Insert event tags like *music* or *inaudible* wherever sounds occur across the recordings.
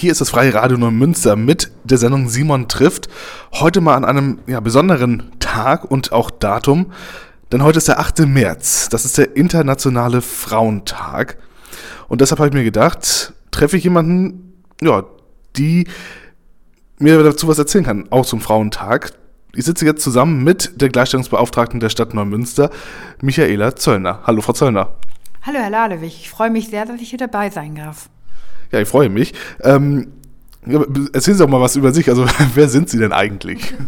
Hier ist das Freie Radio Neumünster mit der Sendung Simon trifft. Heute mal an einem ja, besonderen Tag und auch Datum, denn heute ist der 8. März. Das ist der Internationale Frauentag. Und deshalb habe ich mir gedacht, treffe ich jemanden, ja, die mir dazu was erzählen kann, auch zum Frauentag. Ich sitze jetzt zusammen mit der Gleichstellungsbeauftragten der Stadt Neumünster, Michaela Zöllner. Hallo, Frau Zöllner. Hallo, Herr Ladewig. Ich freue mich sehr, dass ich hier dabei sein darf. Ja, ich freue mich. Ähm, Erzählen Sie doch mal was über sich. Also, *laughs* wer sind Sie denn eigentlich? *laughs*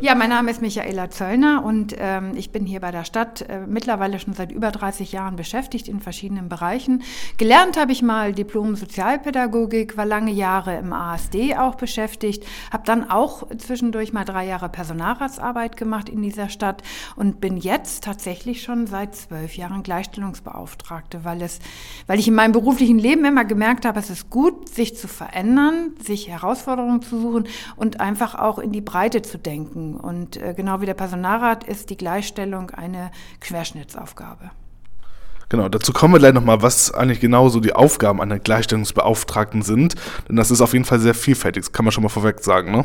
Ja, mein Name ist Michaela Zöllner und ähm, ich bin hier bei der Stadt äh, mittlerweile schon seit über 30 Jahren beschäftigt in verschiedenen Bereichen. Gelernt habe ich mal Diplom Sozialpädagogik, war lange Jahre im ASD auch beschäftigt, habe dann auch zwischendurch mal drei Jahre Personalratsarbeit gemacht in dieser Stadt und bin jetzt tatsächlich schon seit zwölf Jahren Gleichstellungsbeauftragte, weil, es, weil ich in meinem beruflichen Leben immer gemerkt habe, es ist gut, sich zu verändern, sich Herausforderungen zu suchen und einfach auch in die Breite zu denken. Und äh, genau wie der Personalrat ist die Gleichstellung eine Querschnittsaufgabe. Genau, dazu kommen wir gleich nochmal, was eigentlich genau so die Aufgaben einer Gleichstellungsbeauftragten sind. Denn das ist auf jeden Fall sehr vielfältig, das kann man schon mal vorweg sagen, ne?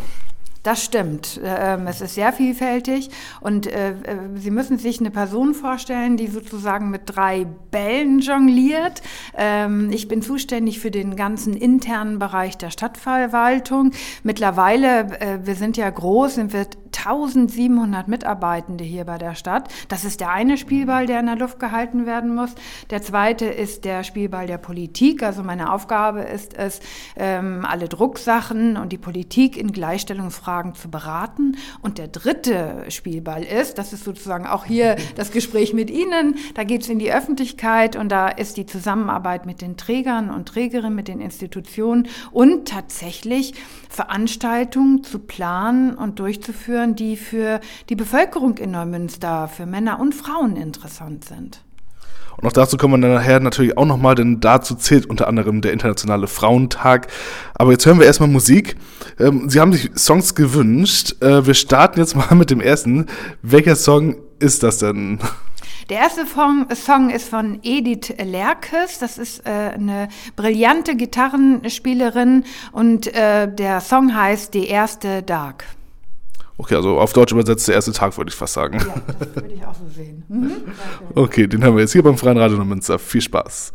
Das stimmt. Ähm, es ist sehr vielfältig und äh, äh, Sie müssen sich eine Person vorstellen, die sozusagen mit drei Bällen jongliert. Ähm, ich bin zuständig für den ganzen internen Bereich der Stadtverwaltung. Mittlerweile, äh, wir sind ja groß, sind wir 1700 Mitarbeitende hier bei der Stadt. Das ist der eine Spielball, der in der Luft gehalten werden muss. Der zweite ist der Spielball der Politik. Also meine Aufgabe ist es, ähm, alle Drucksachen und die Politik in Gleichstellungsfragen zu beraten. Und der dritte Spielball ist, das ist sozusagen auch hier das Gespräch mit Ihnen. Da geht es in die Öffentlichkeit und da ist die Zusammenarbeit mit den Trägern und Trägerinnen, mit den Institutionen und tatsächlich Veranstaltungen zu planen und durchzuführen, die für die Bevölkerung in Neumünster, für Männer und Frauen interessant sind. Und auch dazu kommen wir dann nachher natürlich auch nochmal, denn dazu zählt unter anderem der Internationale Frauentag. Aber jetzt hören wir erstmal Musik. Ähm, Sie haben sich Songs gewünscht. Äh, wir starten jetzt mal mit dem ersten. Welcher Song ist das denn? Der erste Song ist von Edith Lerkes. Das ist äh, eine brillante Gitarrenspielerin und äh, der Song heißt Die erste Dark. Okay, also auf Deutsch übersetzt der erste Tag, würde ich fast sagen. Ja, das würde ich auch so sehen. Mhm. *laughs* Okay, den haben wir jetzt hier beim Freien Radio Münster. Viel Spaß.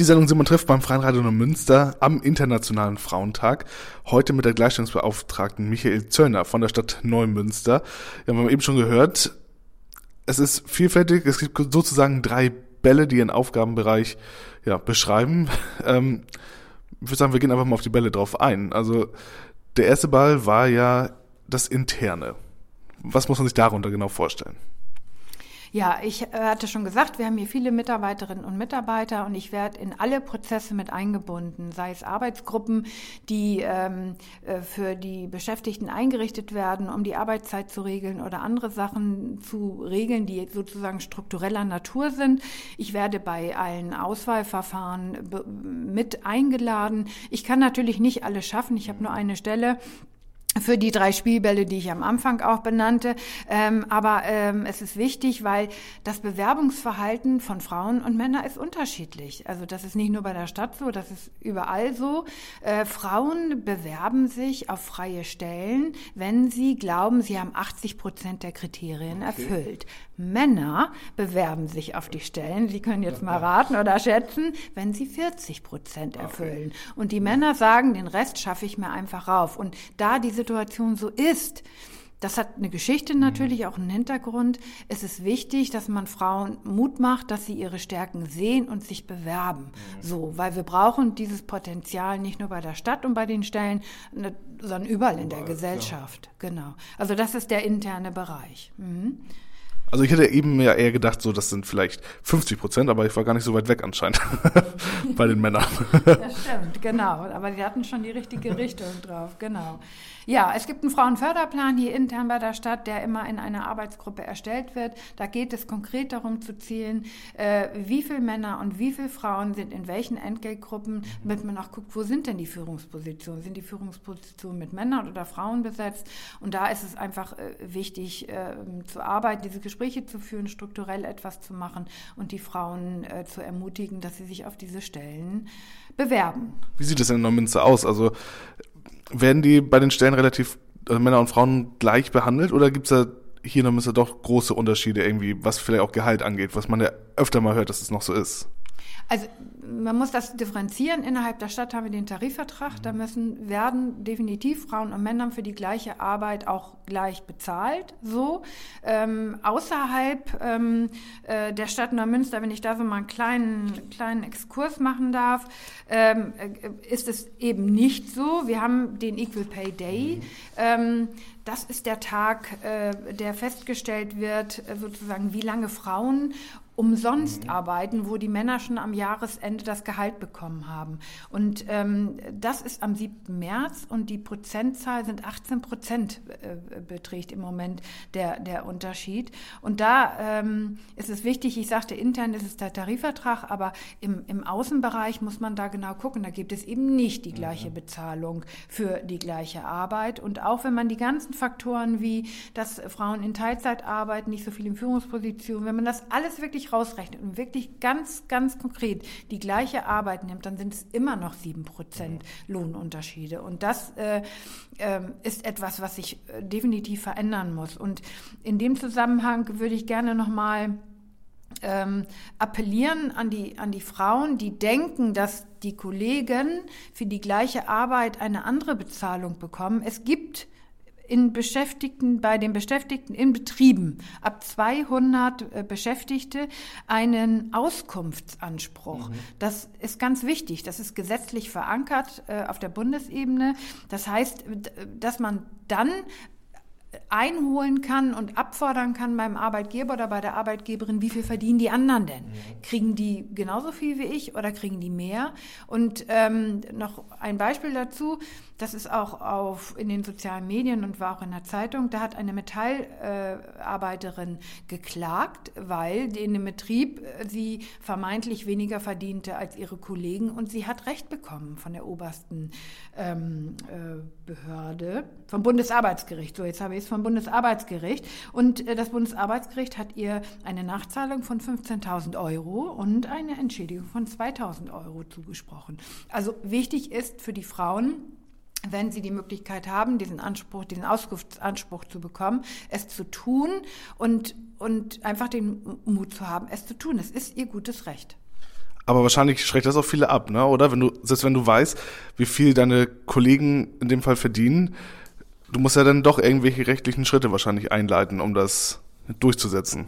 Die Sendung Simon trifft beim Freien Radio Münster am Internationalen Frauentag. Heute mit der Gleichstellungsbeauftragten Michael Zöllner von der Stadt Neumünster. Wir haben eben schon gehört, es ist vielfältig. Es gibt sozusagen drei Bälle, die ihren Aufgabenbereich ja, beschreiben. *laughs* Ähm, ich würde sagen, wir gehen einfach mal auf die Bälle drauf ein. Also der erste Ball war ja das Interne. Was muss man sich darunter genau vorstellen? Ja, ich äh, hatte schon gesagt, wir haben hier viele Mitarbeiterinnen und Mitarbeiter und ich werde in alle Prozesse mit eingebunden, sei es Arbeitsgruppen, die ähm, äh, für die Beschäftigten eingerichtet werden, um die Arbeitszeit zu regeln oder andere Sachen zu regeln, die sozusagen struktureller Natur sind. Ich werde bei allen Auswahlverfahren mit eingeladen. Ich kann natürlich nicht alles schaffen. Ich habe nur eine Stelle für die drei Spielbälle, die ich am Anfang auch benannte. Ähm, aber ähm, es ist wichtig, weil das Bewerbungsverhalten von Frauen und Männern ist unterschiedlich. Also das ist nicht nur bei der Stadt so, das ist überall so. Äh, Frauen bewerben sich auf freie Stellen, wenn sie glauben, sie haben 80 Prozent der Kriterien okay. erfüllt. Männer bewerben sich auf die Stellen, Sie können jetzt mal raten oder schätzen, wenn sie 40 Prozent erfüllen. Okay. Und die Männer sagen, den Rest schaffe ich mir einfach rauf. Und da diese Situation so ist, das hat eine Geschichte natürlich, auch einen Hintergrund. Es ist wichtig, dass man Frauen Mut macht, dass sie ihre Stärken sehen und sich bewerben. So, weil wir brauchen dieses Potenzial nicht nur bei der Stadt und bei den Stellen, ne, sondern überall in der Gesellschaft. Genau. Also das ist der interne Bereich. Mhm. Also ich hätte eben ja eher gedacht, so das sind vielleicht 50 Prozent, aber ich war gar nicht so weit weg anscheinend *laughs* bei den Männern. Das stimmt, genau. Aber sie hatten schon die richtige Richtung drauf, genau. Ja, es gibt einen Frauenförderplan hier intern bei der Stadt, der immer in einer Arbeitsgruppe erstellt wird. Da geht es konkret darum zu zielen, äh, wie viele Männer und wie viele Frauen sind in welchen Entgeltgruppen, damit man auch guckt, wo sind denn die Führungspositionen? Sind die Führungspositionen mit Männern oder Frauen besetzt? Und da ist es einfach äh, wichtig äh, zu arbeiten. Diese Gespräche zu führen, strukturell etwas zu machen und die Frauen äh, zu ermutigen, dass sie sich auf diese Stellen bewerben. Wie sieht es in Neumünster aus? Also werden die bei den Stellen relativ also Männer und Frauen gleich behandelt oder gibt es da hier in Neumünster doch große Unterschiede irgendwie, was vielleicht auch Gehalt angeht, was man ja öfter mal hört, dass es noch so ist? Also man muss das differenzieren. Innerhalb der Stadt haben wir den Tarifvertrag. Da müssen werden definitiv Frauen und Männer für die gleiche Arbeit auch gleich bezahlt. So ähm, außerhalb ähm, äh, der Stadt Neumünster, wenn ich da so mal einen kleinen kleinen Exkurs machen darf, ähm, äh, ist es eben nicht so. Wir haben den Equal Pay Day. Ähm, das ist der Tag, äh, der festgestellt wird, äh, sozusagen, wie lange Frauen umsonst mhm. arbeiten, wo die Männer schon am Jahresende das Gehalt bekommen haben. Und ähm, das ist am 7. März und die Prozentzahl sind 18 Prozent äh, beträgt im Moment der, der Unterschied. Und da ähm, ist es wichtig, ich sagte, intern ist es der Tarifvertrag, aber im, im Außenbereich muss man da genau gucken. Da gibt es eben nicht die gleiche mhm. Bezahlung für die gleiche Arbeit. Und auch wenn man die ganzen Faktoren wie, dass Frauen in Teilzeit arbeiten, nicht so viel in Führungspositionen, wenn man das alles wirklich rausrechnet und wirklich ganz, ganz konkret die gleiche Arbeit nimmt, dann sind es immer noch sieben Prozent Lohnunterschiede. Und das äh, äh, ist etwas, was sich äh, definitiv verändern muss. Und in dem Zusammenhang würde ich gerne nochmal ähm, appellieren an die, an die Frauen, die denken, dass die Kollegen für die gleiche Arbeit eine andere Bezahlung bekommen. Es gibt in Beschäftigten, bei den Beschäftigten in Betrieben ab 200 äh, Beschäftigte einen Auskunftsanspruch. Mhm. Das ist ganz wichtig. Das ist gesetzlich verankert äh, auf der Bundesebene. Das heißt, dass man dann einholen kann und abfordern kann beim Arbeitgeber oder bei der Arbeitgeberin, wie viel verdienen die anderen denn? Kriegen die genauso viel wie ich oder kriegen die mehr? Und ähm, noch ein Beispiel dazu, das ist auch auf, in den sozialen Medien und war auch in der Zeitung, da hat eine Metallarbeiterin äh, geklagt, weil in dem Betrieb äh, sie vermeintlich weniger verdiente als ihre Kollegen und sie hat Recht bekommen von der obersten ähm, äh, Behörde, vom Bundesarbeitsgericht. So, jetzt habe ich es vom Bundesarbeitsgericht. Und äh, das Bundesarbeitsgericht hat ihr eine Nachzahlung von 15.000 Euro und eine Entschädigung von 2.000 Euro zugesprochen. Also wichtig ist für die Frauen, wenn sie die Möglichkeit haben, diesen Anspruch, diesen Auskunftsanspruch zu bekommen, es zu tun und, und einfach den Mut zu haben, es zu tun. Es ist ihr gutes Recht. Aber wahrscheinlich schreckt das auch viele ab, ne? Oder? Wenn du, selbst wenn du weißt, wie viel deine Kollegen in dem Fall verdienen, du musst ja dann doch irgendwelche rechtlichen Schritte wahrscheinlich einleiten, um das durchzusetzen.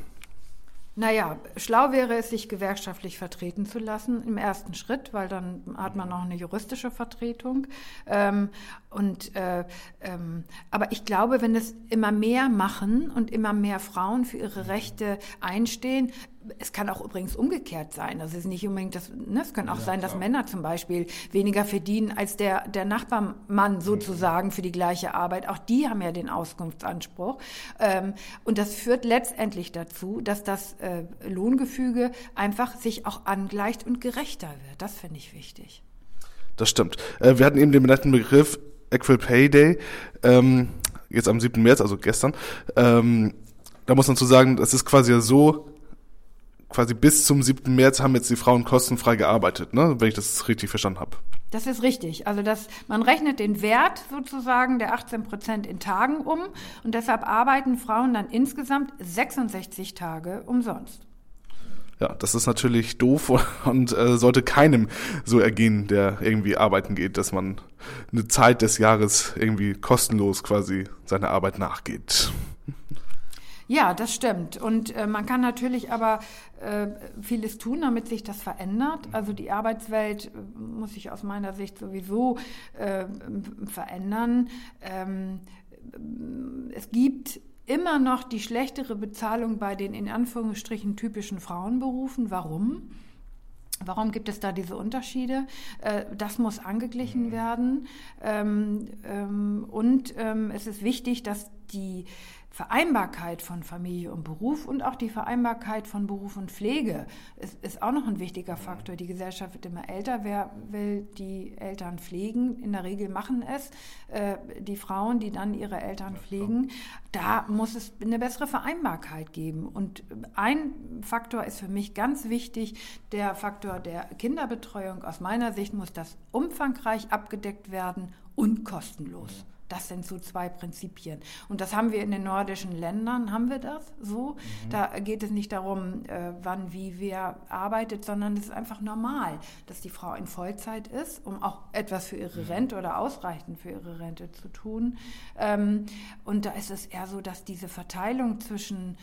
Naja, schlau wäre es, sich gewerkschaftlich vertreten zu lassen im ersten Schritt, weil dann hat man noch eine juristische Vertretung. Ähm, und, äh, ähm, aber ich glaube, wenn es immer mehr machen und immer mehr Frauen für ihre Rechte einstehen, es kann auch übrigens umgekehrt sein. Das ist nicht unbedingt das, ne? es kann auch ja, sein, dass Männer zum Beispiel weniger verdienen als der, der Nachbarmann sozusagen für die gleiche Arbeit. Auch die haben ja den Auskunftsanspruch. Ähm, und das führt letztendlich dazu, dass das äh, Lohngefüge einfach sich auch angleicht und gerechter wird. Das finde ich wichtig. Das stimmt. Äh, wir hatten eben den netten Begriff Equal Pay Day, ähm, jetzt am 7. März, also gestern. Ähm, da muss man zu sagen, das ist quasi so, quasi bis zum 7. März haben jetzt die Frauen kostenfrei gearbeitet, ne? wenn ich das richtig verstanden habe. Das ist richtig. Also das, man rechnet den Wert sozusagen der 18 Prozent in Tagen um und deshalb arbeiten Frauen dann insgesamt 66 Tage umsonst. Ja, das ist natürlich doof *laughs* und äh, sollte keinem so ergehen, der irgendwie arbeiten geht, dass man eine Zeit des Jahres irgendwie kostenlos quasi seiner Arbeit nachgeht. Ja, das stimmt. Und äh, man kann natürlich aber äh, vieles tun, damit sich das verändert. Also die Arbeitswelt äh, muss sich aus meiner Sicht sowieso äh, verändern. Ähm, es gibt immer noch die schlechtere Bezahlung bei den in Anführungsstrichen typischen Frauenberufen. Warum? Warum gibt es da diese Unterschiede? Äh, das muss angeglichen werden. Ähm, ähm, und ähm, es ist wichtig, dass die Vereinbarkeit von Familie und Beruf und auch die Vereinbarkeit von Beruf und Pflege ist, ist, auch noch ein wichtiger Faktor. Die Gesellschaft wird immer älter. Wer will die Eltern pflegen? In der Regel machen es äh, die Frauen, die dann ihre Eltern pflegen. Da muss es eine bessere Vereinbarkeit geben. Und ein Faktor ist für mich ganz wichtig, der Faktor der Kinderbetreuung. Aus meiner Sicht muss das umfangreich abgedeckt werden und kostenlos. Das sind so zwei Prinzipien. Und das haben wir in den nordischen Ländern, haben wir das so. Mhm. Da geht es nicht darum, äh, wann, wie, wer arbeitet, sondern es ist einfach normal, dass die Frau in Vollzeit ist, um auch etwas für ihre mhm. Rente oder ausreichend für ihre Rente zu tun. Ähm, und da ist es eher so, dass diese Verteilung zwischen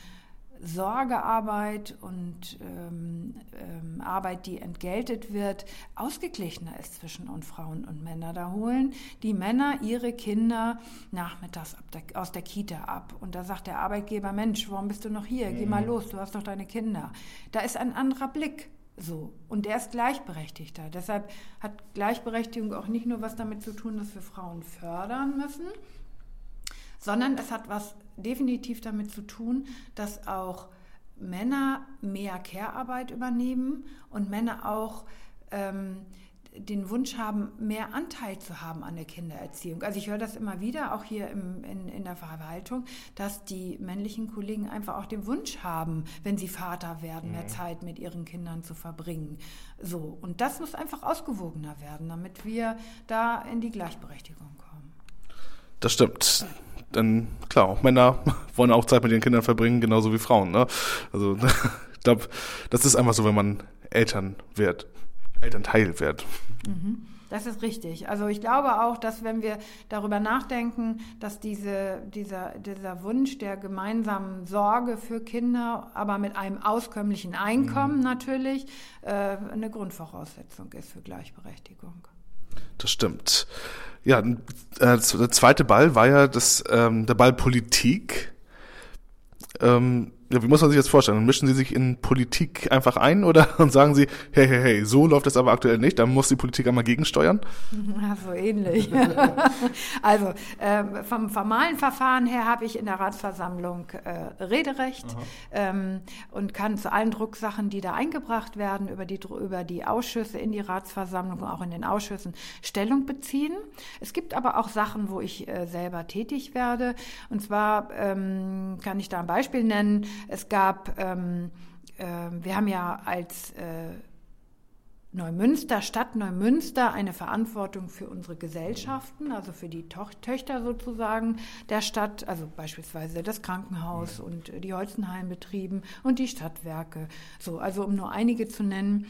Sorgearbeit und ähm, ähm, Arbeit, die entgeltet wird, ausgeglichener ist zwischen uns Frauen und Männern. Da holen die Männer ihre Kinder nachmittags der, aus der Kita ab. Und da sagt der Arbeitgeber, Mensch, warum bist du noch hier? Geh mal mhm. los, du hast doch deine Kinder. Da ist ein anderer Blick. So. Und der ist gleichberechtigter. Deshalb hat Gleichberechtigung auch nicht nur was damit zu tun, dass wir Frauen fördern müssen, sondern es hat was definitiv damit zu tun, dass auch Männer mehr Care-Arbeit übernehmen und Männer auch ähm, den Wunsch haben, mehr Anteil zu haben an der Kindererziehung. Also ich höre das immer wieder, auch hier im, in, in der Verwaltung, dass die männlichen Kollegen einfach auch den Wunsch haben, wenn sie Vater werden, mehr mhm. Zeit mit ihren Kindern zu verbringen. So. Und das muss einfach ausgewogener werden, damit wir da in die Gleichberechtigung kommen. Das stimmt dann klar, auch Männer *laughs* wollen auch Zeit mit ihren Kindern verbringen, genauso wie Frauen. Ne? Also *laughs* ich glaube, das ist einfach so, wenn man Eltern wird, Elternteil wird. Mhm. Das ist richtig. Also ich glaube auch, dass wenn wir darüber nachdenken, dass diese, dieser, dieser Wunsch der gemeinsamen Sorge für Kinder, aber mit einem auskömmlichen Einkommen mhm. natürlich, äh, eine Grundvoraussetzung ist für Gleichberechtigung. Das stimmt. Ja, äh, der zweite Ball war ja das, ähm, der Ball Politik. Ähm, wie muss man sich das vorstellen? Mischen Sie sich in Politik einfach ein oder *laughs* sagen Sie, hey, hey, hey, so läuft es aber aktuell nicht, da muss die Politik einmal gegensteuern? *laughs* Ja, so ähnlich. *laughs* also ähm, vom formalen Verfahren her habe ich in der Ratsversammlung äh, Rederecht ähm, und kann zu allen Drucksachen, die da eingebracht werden, über die, über die Ausschüsse in die Ratsversammlung, auch in den Ausschüssen Stellung beziehen. Es gibt aber auch Sachen, wo ich äh, selber tätig werde. Und zwar ähm, kann ich da ein Beispiel nennen. Es gab, ähm, äh, wir haben ja als äh, Neumünster, Stadt Neumünster, eine Verantwortung für unsere Gesellschaften, also für die to Töchter sozusagen der Stadt, also beispielsweise das Krankenhaus und die Holzenheimbetrieben und die Stadtwerke. So, also um nur einige zu nennen.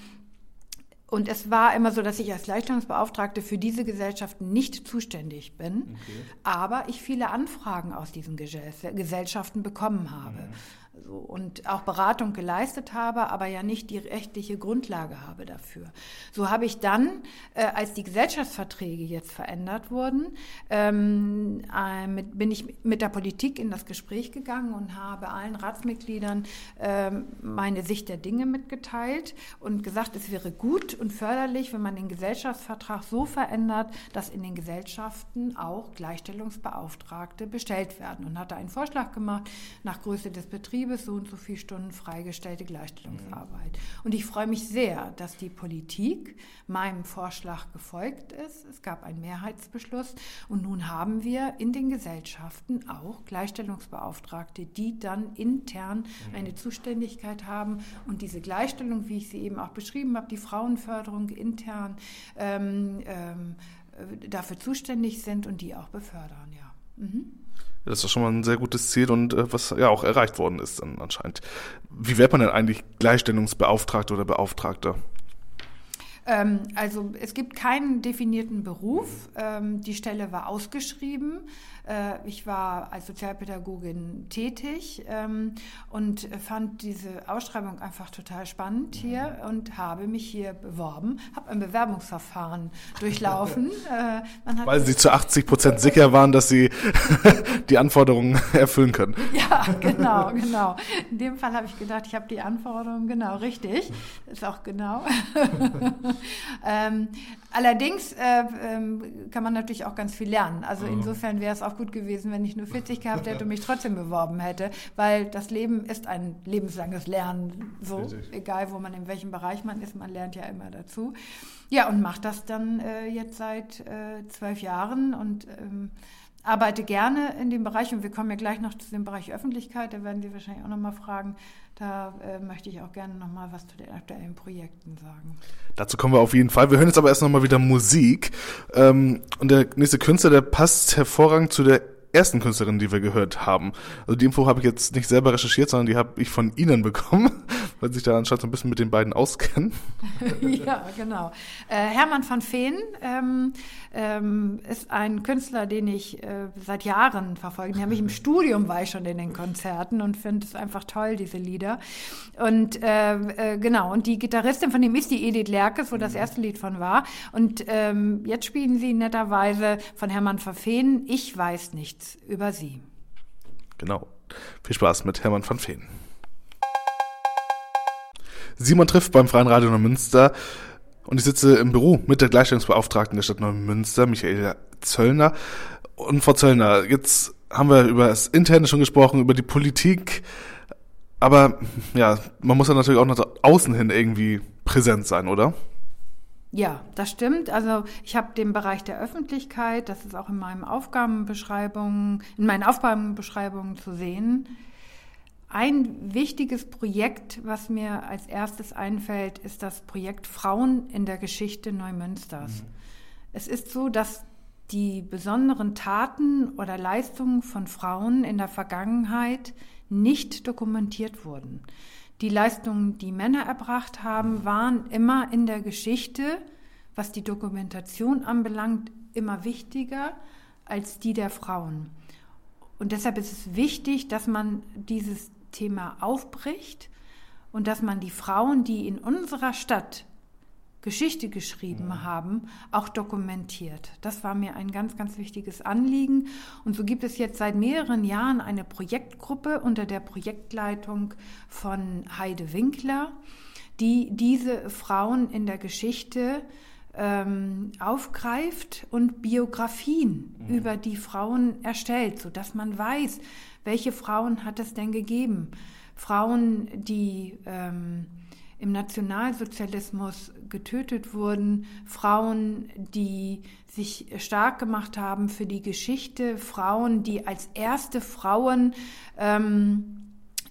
Und es war immer so, dass ich als Gleichstellungsbeauftragte für diese Gesellschaften nicht zuständig bin, okay. aber ich viele Anfragen aus diesen Gesellschaften bekommen habe. Mhm so, und auch Beratung geleistet habe, aber ja nicht die rechtliche Grundlage habe dafür. So habe ich dann, äh, als die Gesellschaftsverträge jetzt verändert wurden, ähm, äh, mit, bin ich mit der Politik in das Gespräch gegangen und habe allen Ratsmitgliedern äh, meine Sicht der Dinge mitgeteilt und gesagt, es wäre gut und förderlich, wenn man den Gesellschaftsvertrag so verändert, dass in den Gesellschaften auch Gleichstellungsbeauftragte bestellt werden und hatte einen Vorschlag gemacht nach Größe des Betriebs Betriebes so und so viele Stunden freigestellte Gleichstellungsarbeit. Und ich freue mich sehr, dass die Politik meinem Vorschlag gefolgt ist. Es gab einen Mehrheitsbeschluss und nun haben wir in den Gesellschaften auch Gleichstellungsbeauftragte, die dann intern mhm. eine Zuständigkeit haben und diese Gleichstellung, wie ich sie eben auch beschrieben habe, die Frauenförderung intern ähm, ähm, dafür zuständig sind und die auch befördern, ja. Mhm. Das ist schon mal ein sehr gutes Ziel und äh, was ja auch erreicht worden ist dann anscheinend. Wie wird man denn eigentlich Gleichstellungsbeauftragter oder Beauftragter? Ähm, also es gibt keinen definierten Beruf. Ähm, die Stelle war ausgeschrieben. Äh, ich war als Sozialpädagogin tätig ähm, und fand diese Ausschreibung einfach total spannend hier und habe mich hier beworben, habe ein Bewerbungsverfahren durchlaufen. *laughs* Äh, Weil Sie zu 80 Prozent sicher waren, dass Sie *laughs* die Anforderungen erfüllen können. Ja, genau, genau. In dem Fall habe ich gedacht, ich habe die Anforderungen genau richtig. Ist auch genau. *laughs* ähm, allerdings äh, ähm, kann man natürlich auch ganz viel lernen. Also Mhm. insofern wäre es auch gut gewesen, wenn ich nur 40 gehabt hätte und mich trotzdem beworben hätte, weil das Leben ist ein lebenslanges Lernen. So, Richtig. egal wo man in welchem Bereich man ist, man lernt ja immer dazu. Ja, und mache das dann äh, jetzt seit äh, zwölf Jahren und ähm, arbeite gerne in dem Bereich und wir kommen ja gleich noch zu dem Bereich Öffentlichkeit, da werden Sie wahrscheinlich auch nochmal fragen. Da äh, möchte ich auch gerne nochmal was zu den aktuellen Projekten sagen. Dazu kommen wir auf jeden Fall. Wir hören jetzt aber erst nochmal wieder Musik. Ähm, und der nächste Künstler, der passt hervorragend zu der ersten Künstlerin, die wir gehört haben. Also die Info habe ich jetzt nicht selber recherchiert, sondern die habe ich von Ihnen bekommen, weil Sie sich da anscheinend so ein bisschen mit den beiden auskennen. *laughs* ja, genau. Äh, Hermann van Veen ähm, ähm, ist ein Künstler, den ich äh, seit Jahren verfolge. Nämlich im *laughs* Studium war ich schon in den Konzerten und finde es einfach toll, diese Lieder. Und äh, äh, genau, und die Gitarristin von dem ist die Edith Lerkes, wo das erste Lied von war. Und ähm, jetzt spielen sie netterweise von Hermann van Veen, Ich weiß nichts über sie. Genau. Viel Spaß mit Hermann van Veen. Simon trifft beim Freien Radio Neumünster und ich sitze im Büro mit der Gleichstellungsbeauftragten der Stadt Neumünster, Michaela Zöllner. Und Frau Zöllner, jetzt haben wir über das Interne schon gesprochen, über die Politik, aber ja, man muss ja natürlich auch nach außen hin irgendwie präsent sein, oder? Ja, das stimmt. Also ich habe den Bereich der Öffentlichkeit, das ist auch in meinen Aufgabenbeschreibungen, in meinen Aufgabenbeschreibungen zu sehen. Ein wichtiges Projekt, was mir als erstes einfällt, ist das Projekt Frauen in der Geschichte Neumünsters. Es ist so, dass die besonderen Taten oder Leistungen von Frauen in der Vergangenheit nicht dokumentiert wurden. Die Leistungen, die Männer erbracht haben, waren immer in der Geschichte, was die Dokumentation anbelangt, immer wichtiger als die der Frauen. Und deshalb ist es wichtig, dass man dieses Thema aufbricht und dass man die Frauen, die in unserer Stadt Geschichte geschrieben haben, auch dokumentiert. Das war mir ein ganz, ganz wichtiges Anliegen. Und so gibt es jetzt seit mehreren Jahren eine Projektgruppe unter der Projektleitung von Heide Winkler, die diese Frauen in der Geschichte ähm, aufgreift und Biografien mhm. über die Frauen erstellt, sodass man weiß, welche Frauen hat es denn gegeben. Frauen, die ähm, im Nationalsozialismus getötet wurden, Frauen, die sich stark gemacht haben für die Geschichte, Frauen, die als erste Frauen ähm,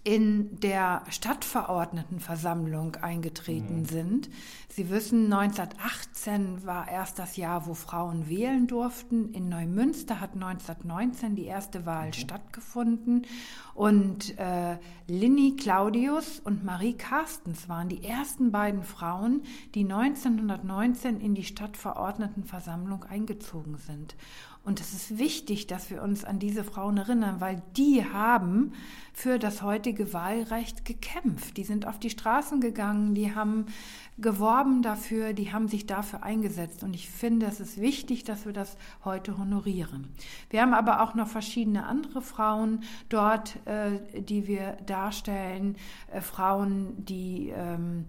in der Stadtverordnetenversammlung eingetreten mhm. sind. Sie wissen, 1918 war erst das Jahr, wo Frauen wählen durften. In Neumünster hat 1919 die erste Wahl mhm. stattgefunden. Und äh, Linny Claudius und Marie Carstens waren die ersten beiden Frauen, die 1919 in die Stadtverordnetenversammlung eingezogen sind. Und es ist wichtig, dass wir uns an diese Frauen erinnern, weil die haben für das heutige Wahlrecht gekämpft. Die sind auf die Straßen gegangen, die haben geworben dafür, die haben sich dafür eingesetzt. Und ich finde, es ist wichtig, dass wir das heute honorieren. Wir haben aber auch noch verschiedene andere Frauen dort, äh, die wir darstellen. Äh, Frauen, die ähm,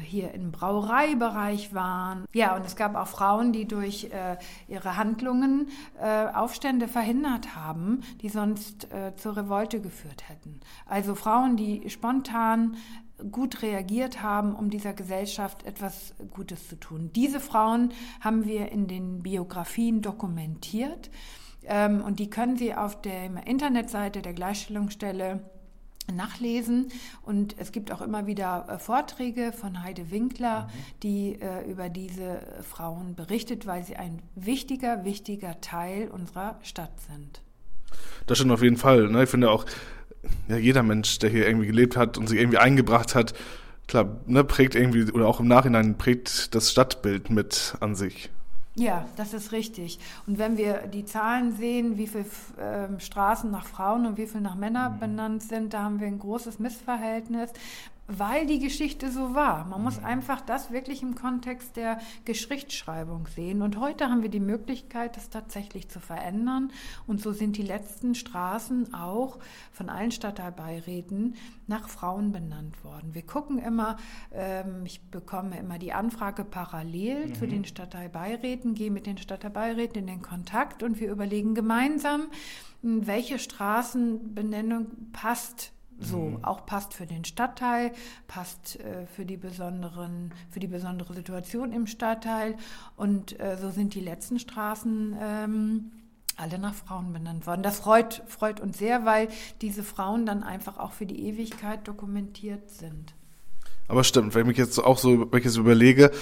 hier im Brauereibereich waren. Ja, und es gab auch Frauen, die durch äh, ihre Handlungen äh, Aufstände verhindert haben, die sonst äh, zur Revolte geführt hätten. Also Frauen, die spontan gut reagiert haben, um dieser Gesellschaft etwas Gutes zu tun. Diese Frauen haben wir in den Biografien dokumentiert ähm, und die können Sie auf der Internetseite der Gleichstellungsstelle nachlesen. Und es gibt auch immer wieder äh, Vorträge von Heide Winkler, mhm. die äh, über diese Frauen berichtet, weil sie ein wichtiger, wichtiger Teil unserer Stadt sind. Das stimmt auf jeden Fall. Ne? Ich finde auch, ja, jeder Mensch, der hier irgendwie gelebt hat und sich irgendwie eingebracht hat, klar, ne, prägt irgendwie, oder auch im Nachhinein prägt das Stadtbild mit an sich. Ja, das ist richtig. Und wenn wir die Zahlen sehen, wie viele äh, Straßen nach Frauen und wie viele nach Männern mhm. benannt sind, da haben wir ein großes Missverhältnis. Weil die Geschichte so war. Man muss einfach das wirklich im Kontext der Geschichtsschreibung sehen. Und heute haben wir die Möglichkeit, das tatsächlich zu verändern. Und so sind die letzten Straßen auch von allen Stadtteilbeiräten nach Frauen benannt worden. Wir gucken immer, ähm, ich bekomme immer die Anfrage parallel mhm. zu den Stadtteilbeiräten, gehe mit den Stadtteilbeiräten in den Kontakt und wir überlegen gemeinsam, welche Straßenbenennung passt so mhm. auch passt für den Stadtteil, passt äh, für die besonderen, für die besondere Situation im Stadtteil. Und äh, so sind die letzten Straßen ähm, alle nach Frauen benannt worden. Das freut, freut uns sehr, weil diese Frauen dann einfach auch für die Ewigkeit dokumentiert sind. Aber stimmt, wenn ich mich jetzt auch so, wenn ich jetzt überlege,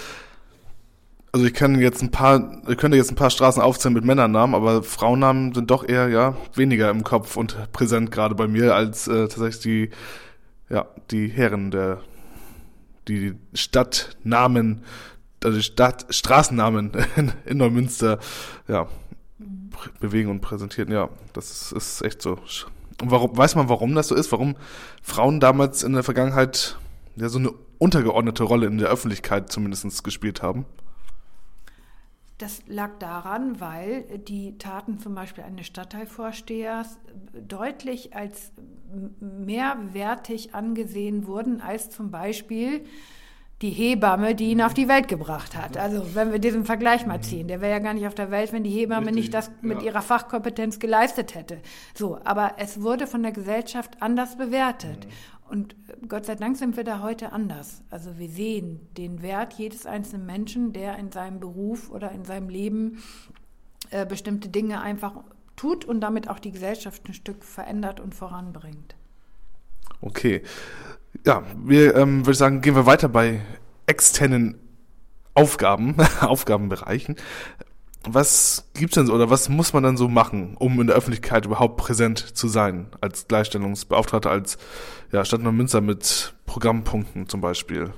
also ich kann jetzt ein paar, könnte jetzt ein paar Straßen aufzählen mit Männernamen, aber Frauennamen sind doch eher ja weniger im Kopf und präsent gerade bei mir als äh, tatsächlich die ja die Herren der die Stadtnamen, also Stadt Straßennamen in, in Neumünster ja bewegen und präsentieren. Ja, das ist, ist echt so. Und warum weiß man, warum das so ist? Warum Frauen damals in der Vergangenheit ja so eine untergeordnete Rolle in der Öffentlichkeit zumindest gespielt haben? Das lag daran, weil die Taten zum Beispiel eines Stadtteilvorstehers deutlich als mehrwertig angesehen wurden als zum Beispiel die Hebamme, die ihn auf die Welt gebracht hat. Also wenn wir diesen Vergleich mal ziehen, der wäre ja gar nicht auf der Welt, wenn die Hebamme Richtig, nicht das mit ja. ihrer Fachkompetenz geleistet hätte. So, aber es wurde von der Gesellschaft anders bewertet. Mhm. Und äh, Gott sei Dank sind wir da heute anders. Also wir sehen den Wert jedes einzelnen Menschen, der in seinem Beruf oder in seinem Leben äh, bestimmte Dinge einfach tut und damit auch die Gesellschaft ein Stück verändert und voranbringt. Okay. Ja, wir ähm, würde sagen, gehen wir weiter bei externen Aufgaben, *laughs* Aufgabenbereichen. Was gibt's denn so oder was muss man dann so machen, um in der Öffentlichkeit überhaupt präsent zu sein als Gleichstellungsbeauftragter, als ja, Stadt Neumünster mit Programmpunkten zum Beispiel?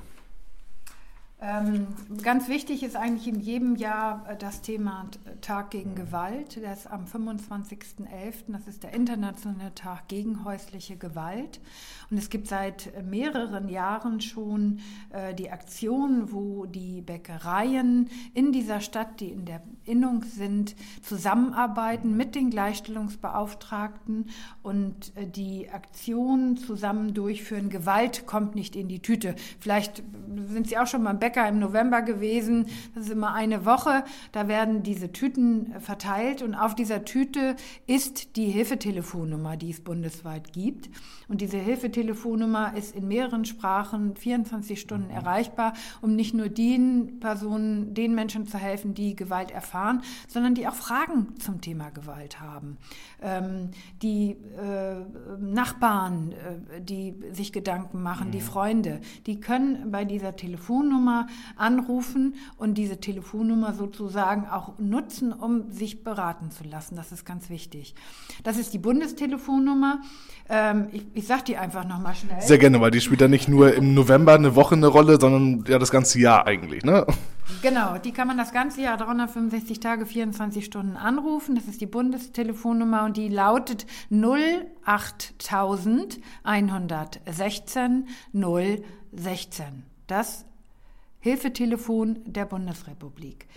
Ähm, ganz wichtig ist eigentlich in jedem Jahr äh, das Thema Tag gegen Gewalt. Der ist am 25.11., das ist der internationale Tag gegen häusliche Gewalt. Und es gibt seit mehreren Jahren schon äh, die Aktion, wo die Bäckereien in dieser Stadt, die in der Innung sind, zusammenarbeiten mit den Gleichstellungsbeauftragten und äh, die Aktion zusammen durchführen. Gewalt kommt nicht in die Tüte. Vielleicht sind Sie auch schon beim Bäcker Bäcker im November gewesen. Das ist immer eine Woche. Da werden diese Tüten verteilt und auf dieser Tüte ist die Hilfetelefonnummer, die es bundesweit gibt. Und diese Hilfetelefonnummer ist in mehreren Sprachen 24 Stunden erreichbar, um nicht nur den Personen, den Menschen zu helfen, die Gewalt erfahren, sondern die auch Fragen zum Thema Gewalt haben. Ähm, die äh, Nachbarn, äh, die sich Gedanken machen, mhm. die Freunde, die können bei dieser Telefonnummer anrufen und diese Telefonnummer sozusagen auch nutzen, um sich beraten zu lassen. Das ist ganz wichtig. Das ist die Bundestelefonnummer. Ähm, ich ich sage die einfach nochmal schnell. Sehr gerne, weil die spielt ja nicht nur im November eine Woche eine Rolle, sondern ja das ganze Jahr eigentlich, ne? Genau, die kann man das ganze Jahr 365 Tage, 24 Stunden anrufen. Das ist die Bundestelefonnummer und die lautet 08116 016. Das Hilfetelefon der Bundesrepublik.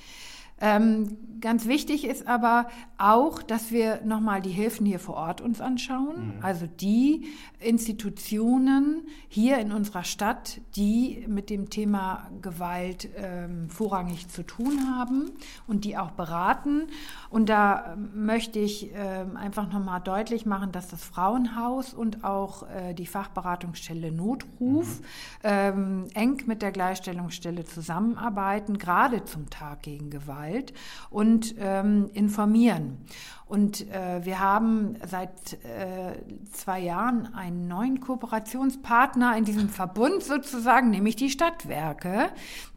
Ähm, ganz wichtig ist aber auch, dass wir nochmal die Hilfen hier vor Ort uns anschauen. Mhm. Also die Institutionen hier in unserer Stadt, die mit dem Thema Gewalt ähm, vorrangig zu tun haben und die auch beraten. Und da möchte ich äh, einfach nochmal deutlich machen, dass das Frauenhaus und auch äh, die Fachberatungsstelle Notruf mhm. ähm, eng mit der Gleichstellungsstelle zusammenarbeiten, gerade zum Tag gegen Gewalt. Gewalt und ähm, informieren. Und äh, wir haben seit äh, zwei Jahren einen neuen Kooperationspartner in diesem Verbund sozusagen, nämlich die Stadtwerke,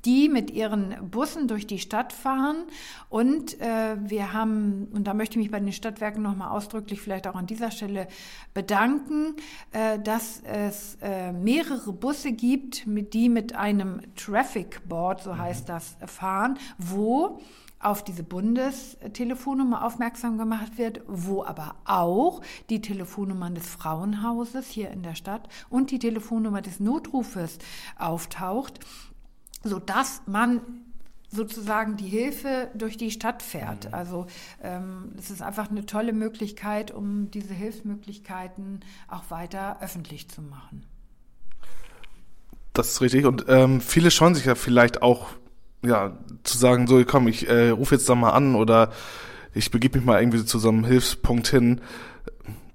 die mit ihren Bussen durch die Stadt fahren. Und äh, wir haben, und da möchte ich mich bei den Stadtwerken nochmal ausdrücklich vielleicht auch an dieser Stelle bedanken, äh, dass es äh, mehrere Busse gibt, mit, die mit einem Traffic Board, so heißt das, fahren, wo auf diese Bundestelefonnummer aufmerksam gemacht wird, wo aber auch die Telefonnummern des Frauenhauses hier in der Stadt und die Telefonnummer des Notrufes auftaucht, so dass man sozusagen die Hilfe durch die Stadt fährt. Mhm. Also ähm, es ist einfach eine tolle Möglichkeit, um diese Hilfsmöglichkeiten auch weiter öffentlich zu machen. Das ist richtig. Und ähm, viele scheuen sich ja vielleicht auch, ja, zu sagen, so, komm, ich äh, rufe jetzt da mal an oder ich begebe mich mal irgendwie zu so einem Hilfspunkt hin.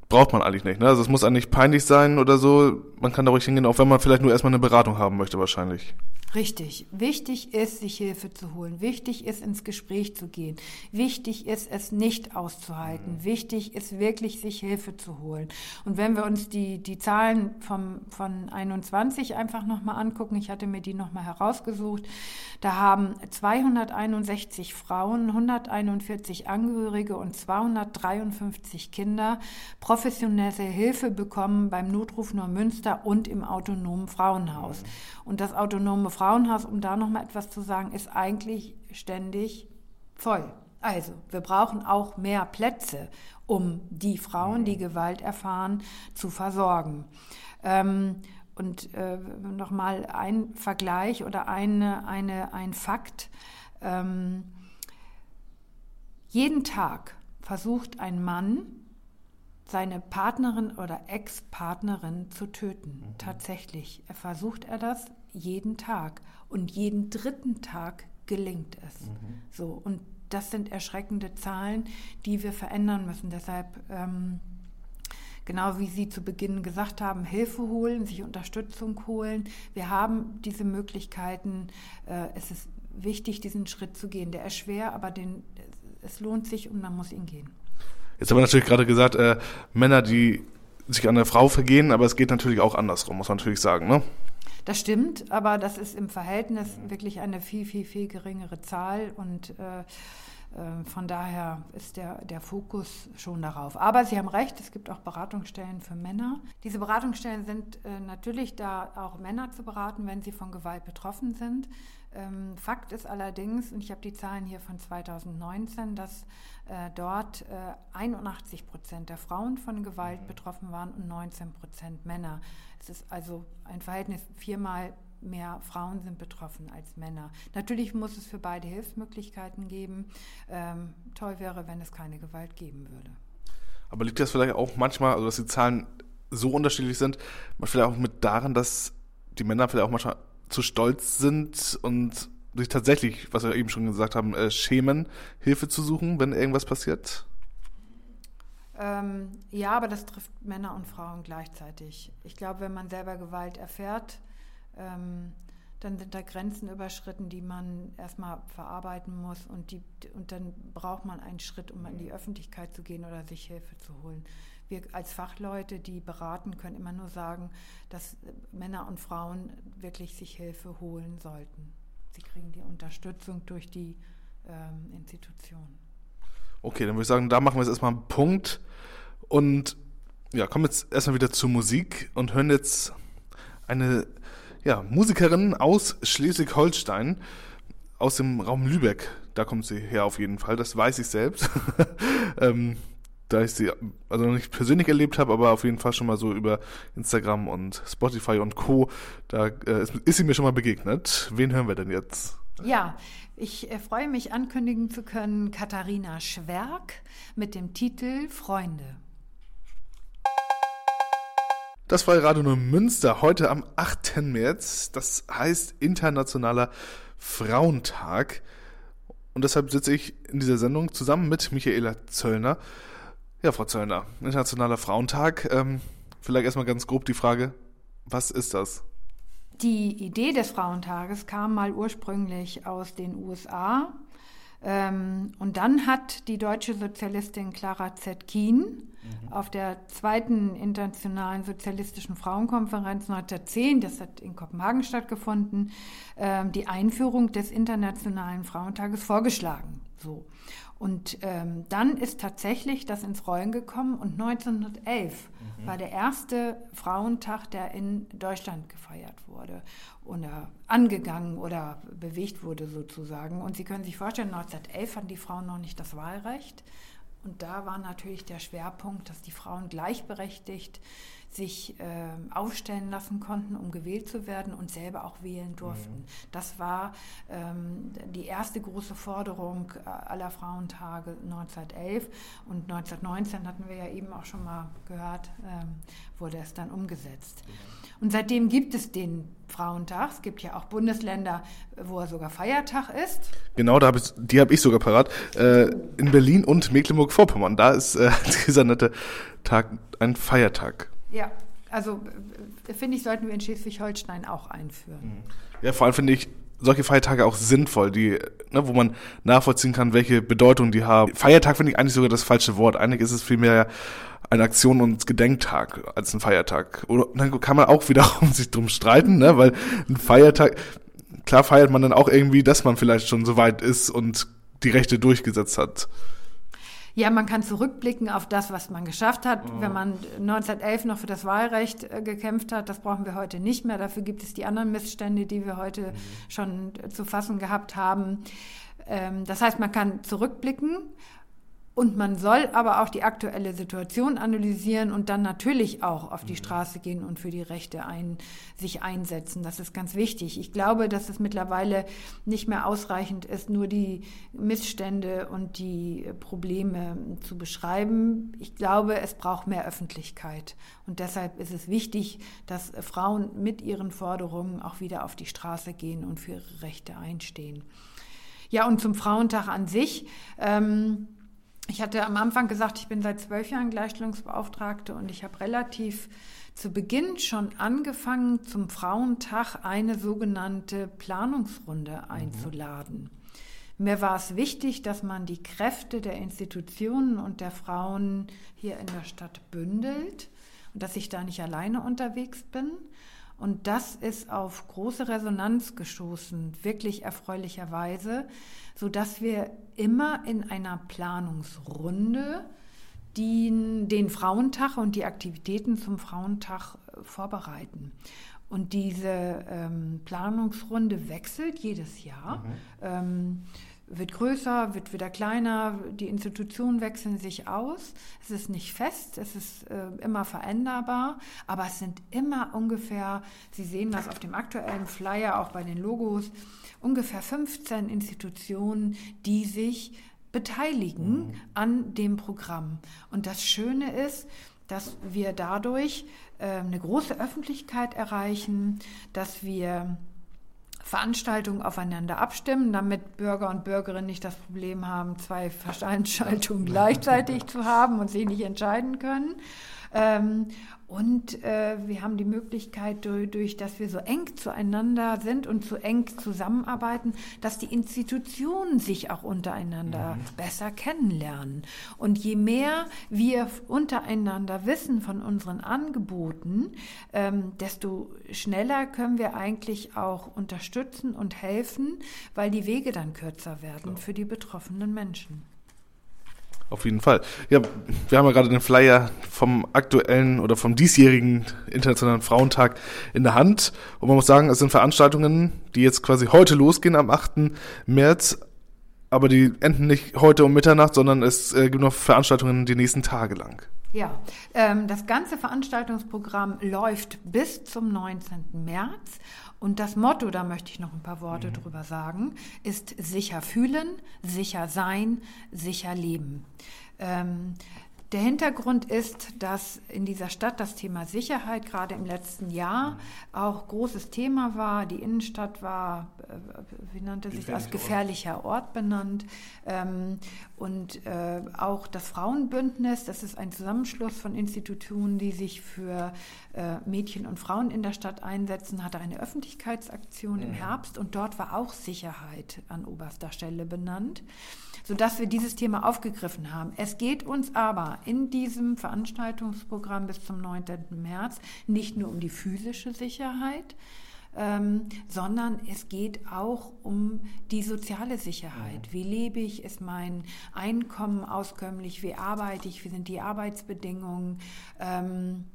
Braucht man eigentlich nicht. Ne? Also es muss eigentlich peinlich sein oder so. Man kann da ruhig hingehen, auch wenn man vielleicht nur erstmal eine Beratung haben möchte wahrscheinlich. Richtig. Wichtig ist, sich Hilfe zu holen. Wichtig ist, ins Gespräch zu gehen. Wichtig ist, es nicht auszuhalten. Mhm. Wichtig ist wirklich, sich Hilfe zu holen. Und wenn wir uns die, die Zahlen vom, von 21 einfach nochmal angucken, ich hatte mir die nochmal herausgesucht, da haben 261 Frauen, 141 Angehörige und 253 Kinder professionelle Hilfe bekommen beim Notruf Neumünster und im autonomen Frauenhaus. Mhm. Und das autonome Frauenhaus, um da noch mal etwas zu sagen, ist eigentlich ständig voll. Also, wir brauchen auch mehr Plätze, um die Frauen, die Gewalt erfahren, zu versorgen. Ähm, und äh, nochmal ein Vergleich oder eine, eine, ein Fakt. Ähm, jeden Tag versucht ein Mann, seine Partnerin oder Ex-Partnerin zu töten. Mhm. Tatsächlich. Er versucht er das jeden Tag und jeden dritten Tag gelingt es. Mhm. So und das sind erschreckende Zahlen, die wir verändern müssen. Deshalb ähm, genau wie Sie zu Beginn gesagt haben, Hilfe holen, sich Unterstützung holen. Wir haben diese Möglichkeiten. Äh, es ist wichtig, diesen Schritt zu gehen. Der ist schwer, aber den, es lohnt sich und man muss ihn gehen. Jetzt haben wir natürlich gerade gesagt, äh, Männer, die sich an eine Frau vergehen, aber es geht natürlich auch andersrum, muss man natürlich sagen, ne? Das stimmt, aber das ist im Verhältnis wirklich eine viel, viel, viel geringere Zahl und äh, äh, von daher ist der, der Fokus schon darauf. Aber Sie haben recht, es gibt auch Beratungsstellen für Männer. Diese Beratungsstellen sind äh, natürlich da auch Männer zu beraten, wenn sie von Gewalt betroffen sind. Ähm, Fakt ist allerdings, und ich habe die Zahlen hier von 2019, dass äh, dort äh, 81 Prozent der Frauen von Gewalt betroffen waren und 19 Prozent Männer. Es ist also ein Verhältnis viermal mehr Frauen sind betroffen als Männer. Natürlich muss es für beide Hilfsmöglichkeiten geben. Ähm, toll wäre, wenn es keine Gewalt geben würde. Aber liegt das vielleicht auch manchmal, also dass die Zahlen so unterschiedlich sind, vielleicht auch mit daran, dass die Männer vielleicht auch manchmal zu stolz sind und sich tatsächlich, was wir eben schon gesagt haben, äh, schämen, Hilfe zu suchen, wenn irgendwas passiert? Ähm, ja, aber das trifft Männer und Frauen gleichzeitig. Ich glaube, wenn man selber Gewalt erfährt, ähm, dann sind da Grenzen überschritten, die man erstmal verarbeiten muss und, die, und dann braucht man einen Schritt, um in die Öffentlichkeit zu gehen oder sich Hilfe zu holen wir als Fachleute, die beraten, können immer nur sagen, dass Männer und Frauen wirklich sich Hilfe holen sollten. Sie kriegen die Unterstützung durch die ähm, Institution. Okay, dann würde ich sagen, da machen wir jetzt erstmal einen Punkt und ja, kommen jetzt erstmal wieder zur Musik und hören jetzt eine ja, Musikerin aus Schleswig-Holstein, aus dem Raum Lübeck. Da kommt sie her auf jeden Fall, das weiß ich selbst. *laughs* ähm, da ich sie also noch nicht persönlich erlebt habe, aber auf jeden Fall schon mal so über Instagram und Spotify und Co. Da äh, ist, ist, sie mir schon mal begegnet. Wen hören wir denn jetzt? Ja, ich äh, freue mich ankündigen zu können Katharina Schwerk mit dem Titel Freunde. Das war Radio nur Münster heute am 8. März. Das heißt Internationaler Frauentag. Und deshalb sitze ich in dieser Sendung zusammen mit Michaela Zöllner. Ja, Frau Zöllner, Internationaler Frauentag. Ähm, vielleicht erstmal ganz grob die Frage, was ist das? Die Idee des Frauentages kam mal ursprünglich aus den USA. Und dann hat die deutsche Sozialistin Clara Zetkin mhm. auf der zweiten internationalen sozialistischen Frauenkonferenz 1910, das hat in Kopenhagen stattgefunden, ähm, die Einführung des Internationalen Frauentages vorgeschlagen. So. Und ähm, dann ist tatsächlich das ins Rollen gekommen und 1911 mhm. war der erste Frauentag, der in Deutschland gefeiert wurde oder angegangen oder bewegt wurde sozusagen. Und Sie können sich vorstellen, 1911 hatten die Frauen noch nicht das Wahlrecht. Und da war natürlich der Schwerpunkt, dass die Frauen gleichberechtigt sich äh, aufstellen lassen konnten, um gewählt zu werden und selber auch wählen durften. Mhm. Das war ähm, die erste große Forderung äh, aller Frauentage 1911 und 1919 hatten wir ja eben auch schon mal gehört, ähm, wurde es dann umgesetzt. Und seitdem gibt es den Frauentag. Es gibt ja auch Bundesländer, wo er sogar Feiertag ist. Genau, da hab ich, die habe ich sogar parat. Äh, in Berlin und Mecklenburg-Vorpommern, da ist äh, *laughs* dieser nette Tag ein Feiertag. Ja, also äh, finde ich, sollten wir in Schleswig-Holstein auch einführen. Mhm. Ja, vor allem finde ich solche Feiertage auch sinnvoll, die, ne, wo man nachvollziehen kann, welche Bedeutung die haben. Feiertag finde ich eigentlich sogar das falsche Wort. Eigentlich ist es vielmehr eine Aktion und Gedenktag als ein Feiertag. Oder dann kann man auch wiederum *laughs* sich drum streiten, ne, weil ein Feiertag, klar feiert man dann auch irgendwie, dass man vielleicht schon so weit ist und die Rechte durchgesetzt hat. Ja, man kann zurückblicken auf das, was man geschafft hat. Mhm. Wenn man 1911 noch für das Wahlrecht äh, gekämpft hat, das brauchen wir heute nicht mehr. Dafür gibt es die anderen Missstände, die wir heute mhm. schon zu fassen gehabt haben. Ähm, das heißt, man kann zurückblicken und man soll aber auch die aktuelle Situation analysieren und dann natürlich auch auf die mhm. Straße gehen und für die Rechte ein, sich einsetzen. Das ist ganz wichtig. Ich glaube, dass es mittlerweile nicht mehr ausreichend ist, nur die Missstände und die Probleme zu beschreiben. Ich glaube, es braucht mehr Öffentlichkeit. Und deshalb ist es wichtig, dass Frauen mit ihren Forderungen auch wieder auf die Straße gehen und für ihre Rechte einstehen. Ja, und zum Frauentag an sich. Ähm, ich hatte am Anfang gesagt, ich bin seit zwölf Jahren Gleichstellungsbeauftragte und ich habe relativ zu Beginn schon angefangen, zum Frauentag eine sogenannte Planungsrunde mhm. einzuladen. Mhm. Mir war es wichtig, dass man die Kräfte der Institutionen und der Frauen hier in der Stadt bündelt und dass ich da nicht alleine unterwegs bin. Und das ist auf große Resonanz gestoßen, wirklich erfreulicherweise, so dass wir immer in einer Planungsrunde den, den Frauentag und die Aktivitäten zum Frauentag äh, vorbereiten. Und diese ähm, Planungsrunde wechselt jedes Jahr. Mhm. Ähm, wird größer, wird wieder kleiner, die Institutionen wechseln sich aus. Es ist nicht fest, es ist äh, immer veränderbar, aber es sind immer ungefähr, Sie sehen das auf dem aktuellen Flyer, auch bei den Logos, ungefähr 15 Institutionen, die sich beteiligen mhm. an dem Programm. Und das Schöne ist, dass wir dadurch äh, eine große Öffentlichkeit erreichen, dass wir Veranstaltungen aufeinander abstimmen, damit Bürger und Bürgerinnen nicht das Problem haben, zwei Veranstaltungen gleichzeitig zu haben und sie nicht entscheiden können. Ähm, und äh, wir haben die Möglichkeit, durch, dass wir so eng zueinander sind und so eng zusammenarbeiten, dass die Institutionen sich auch untereinander mhm. besser kennenlernen. Und je mehr wir untereinander wissen von unseren Angeboten, ähm, desto schneller können wir eigentlich auch unterstützen und helfen, weil die Wege dann kürzer werden für die betroffenen Menschen. Auf jeden Fall. Ja, wir haben ja gerade den Flyer vom aktuellen oder vom diesjährigen Internationalen Frauentag in der Hand. Und man muss sagen, es sind Veranstaltungen, die jetzt quasi heute losgehen am 8. März. Aber die enden nicht heute um Mitternacht, sondern es äh, gibt noch Veranstaltungen die nächsten Tage lang. Ja, ähm, das ganze Veranstaltungsprogramm läuft bis zum 19. März und das Motto, da möchte ich noch ein paar Worte mhm. drüber sagen, ist sicher fühlen, sicher sein, sicher leben. Ähm, der Hintergrund ist, dass in dieser Stadt das Thema Sicherheit gerade im letzten Jahr auch großes Thema war. Die Innenstadt war, äh, wie nannte sich das, gefährlicher Ort. Benannt. Ähm, und äh, auch das Frauenbündnis, das ist ein Zusammenschluss von Institutionen, die sich für äh, Mädchen und Frauen in der Stadt einsetzen, hatte eine Öffentlichkeitsaktion im Herbst und dort war auch Sicherheit an oberster Stelle benannt sodass wir dieses Thema aufgegriffen haben. Es geht uns aber in diesem Veranstaltungsprogramm bis zum 9. März nicht nur um die physische Sicherheit, ähm, sondern es geht auch um die soziale Sicherheit. Wie lebe ich? Ist mein Einkommen auskömmlich? Wie arbeite ich? Wie sind die Arbeitsbedingungen? Ähm,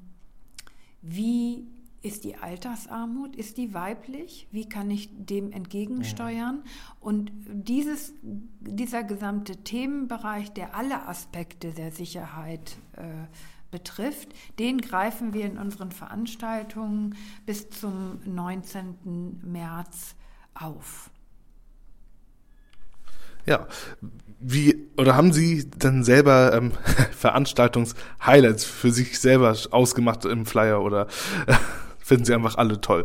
wie ist die Altersarmut? Ist die weiblich? Wie kann ich dem entgegensteuern? Und dieses, dieser gesamte Themenbereich, der alle Aspekte der Sicherheit äh, betrifft, den greifen wir in unseren Veranstaltungen bis zum 19. März auf. Ja, wie oder haben Sie dann selber ähm, *laughs* Veranstaltungs-Highlights für sich selber ausgemacht im Flyer oder äh, *laughs* finden Sie einfach alle toll?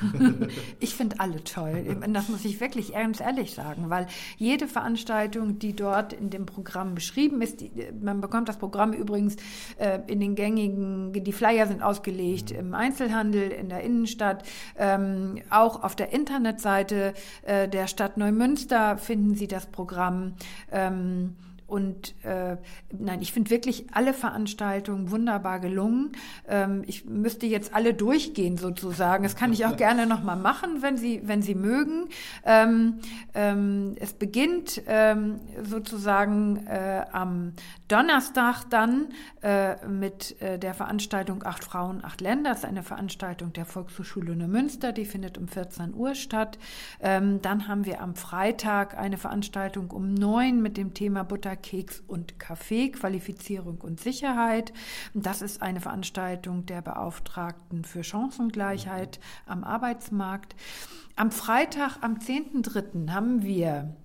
*laughs* ich finde alle toll. Das muss ich wirklich ernst ehrlich sagen, weil jede Veranstaltung, die dort in dem Programm beschrieben ist, die, man bekommt das Programm übrigens äh, in den gängigen, die Flyer sind ausgelegt im Einzelhandel, in der Innenstadt, ähm, auch auf der Internetseite äh, der Stadt Neumünster finden Sie das Programm. Ähm, und äh, nein, ich finde wirklich alle Veranstaltungen wunderbar gelungen. Ähm, ich müsste jetzt alle durchgehen sozusagen. Das kann ich auch *laughs* gerne nochmal machen, wenn Sie, wenn Sie mögen. Ähm, ähm, es beginnt ähm, sozusagen äh, am Donnerstag dann äh, mit äh, der Veranstaltung Acht Frauen, Acht Länder. Das ist eine Veranstaltung der Volkshochschule Neumünster. Die findet um 14 Uhr statt. Ähm, dann haben wir am Freitag eine Veranstaltung um neun mit dem Thema Butter Keks und Kaffee, Qualifizierung und Sicherheit. Das ist eine Veranstaltung der Beauftragten für Chancengleichheit am Arbeitsmarkt. Am Freitag, am 10.3. haben wir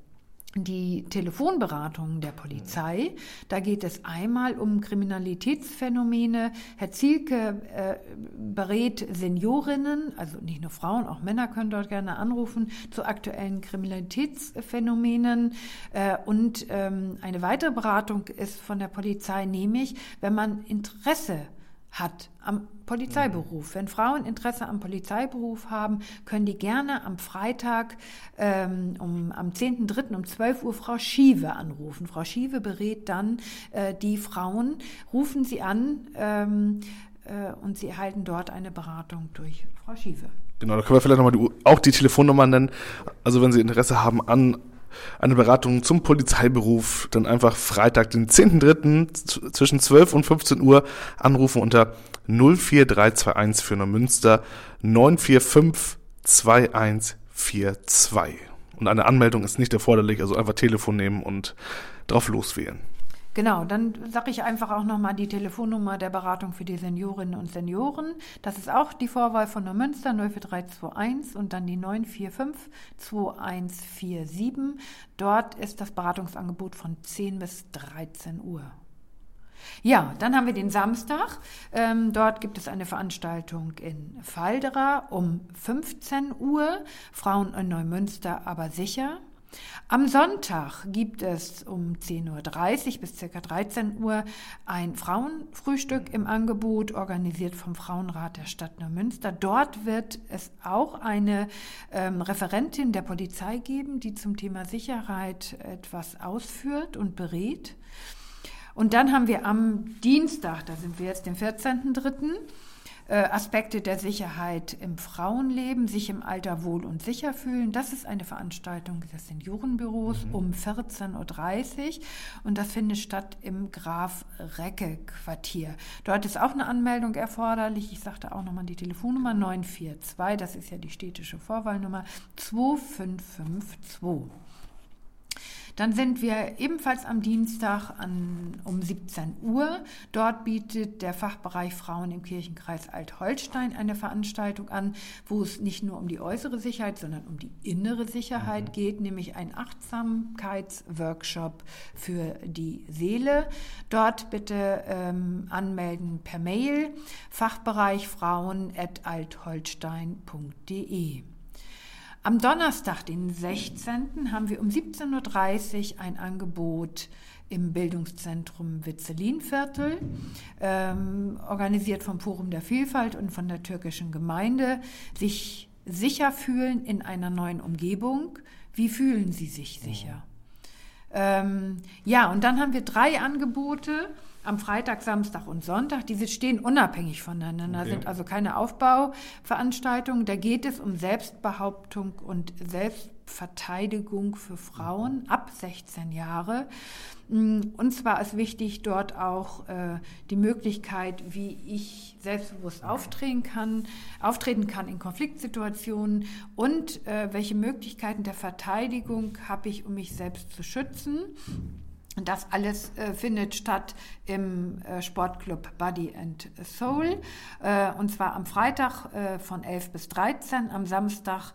die Telefonberatungen der Polizei. Da geht es einmal um Kriminalitätsphänomene. Herr Zielke äh, berät Seniorinnen, also nicht nur Frauen, auch Männer können dort gerne anrufen, zu aktuellen Kriminalitätsphänomenen. Äh, und ähm, eine weitere Beratung ist von der Polizei, nämlich wenn man Interesse hat am Polizeiberuf. Wenn Frauen Interesse am Polizeiberuf haben, können die gerne am Freitag ähm, um, am 10.3. um 12 Uhr Frau Schiewe anrufen. Frau Schiewe berät dann äh, die Frauen, rufen sie an ähm, äh, und sie erhalten dort eine Beratung durch Frau Schiewe. Genau, da können wir vielleicht nochmal die, auch die Telefonnummer nennen. Also wenn Sie Interesse haben an eine Beratung zum Polizeiberuf, dann einfach Freitag, den 10.3. zwischen 12 und 15 Uhr anrufen unter 04321 für Neumünster 945 2142. Und eine Anmeldung ist nicht erforderlich, also einfach Telefon nehmen und drauf loswählen. Genau, dann sage ich einfach auch nochmal die Telefonnummer der Beratung für die Seniorinnen und Senioren. Das ist auch die Vorwahl von der Münster 04321 und dann die 945 2147. Dort ist das Beratungsangebot von 10 bis 13 Uhr. Ja, dann haben wir den Samstag. Ähm, dort gibt es eine Veranstaltung in Falderer um 15 Uhr. Frauen in Neumünster aber sicher. Am Sonntag gibt es um 10.30 Uhr bis ca. 13 Uhr ein Frauenfrühstück im Angebot, organisiert vom Frauenrat der Stadt Neumünster. Dort wird es auch eine ähm, Referentin der Polizei geben, die zum Thema Sicherheit etwas ausführt und berät. Und dann haben wir am Dienstag, da sind wir jetzt den 14.3., äh, Aspekte der Sicherheit im Frauenleben, sich im Alter wohl und sicher fühlen. Das ist eine Veranstaltung des Seniorenbüros mhm. um 14.30 Uhr und das findet statt im Graf Recke Quartier. Dort ist auch eine Anmeldung erforderlich. Ich sagte auch nochmal die Telefonnummer 942, das ist ja die städtische Vorwahlnummer 2552. Dann sind wir ebenfalls am Dienstag an, um 17 Uhr. Dort bietet der Fachbereich Frauen im Kirchenkreis Alt-Holstein eine Veranstaltung an, wo es nicht nur um die äußere Sicherheit, sondern um die innere Sicherheit mhm. geht, nämlich ein Achtsamkeitsworkshop für die Seele. Dort bitte ähm, anmelden per Mail Fachbereich Frauen at altholstein.de. Am Donnerstag, den 16., haben wir um 17.30 Uhr ein Angebot im Bildungszentrum Witzelinviertel, ähm, organisiert vom Forum der Vielfalt und von der türkischen Gemeinde, sich sicher fühlen in einer neuen Umgebung. Wie fühlen Sie sich sicher? Ähm, ja, und dann haben wir drei Angebote am Freitag, Samstag und Sonntag. Diese stehen unabhängig voneinander, okay. sind also keine Aufbauveranstaltungen. Da geht es um Selbstbehauptung und Selbstverteidigung für Frauen ab 16 Jahre. Mm, und zwar ist wichtig dort auch äh, die Möglichkeit, wie ich selbstbewusst auftreten kann, auftreten kann in Konfliktsituationen und äh, welche Möglichkeiten der Verteidigung habe ich, um mich selbst zu schützen. Das alles äh, findet statt im äh, Sportclub Body and Soul. Äh, und zwar am Freitag äh, von 11 bis 13, am Samstag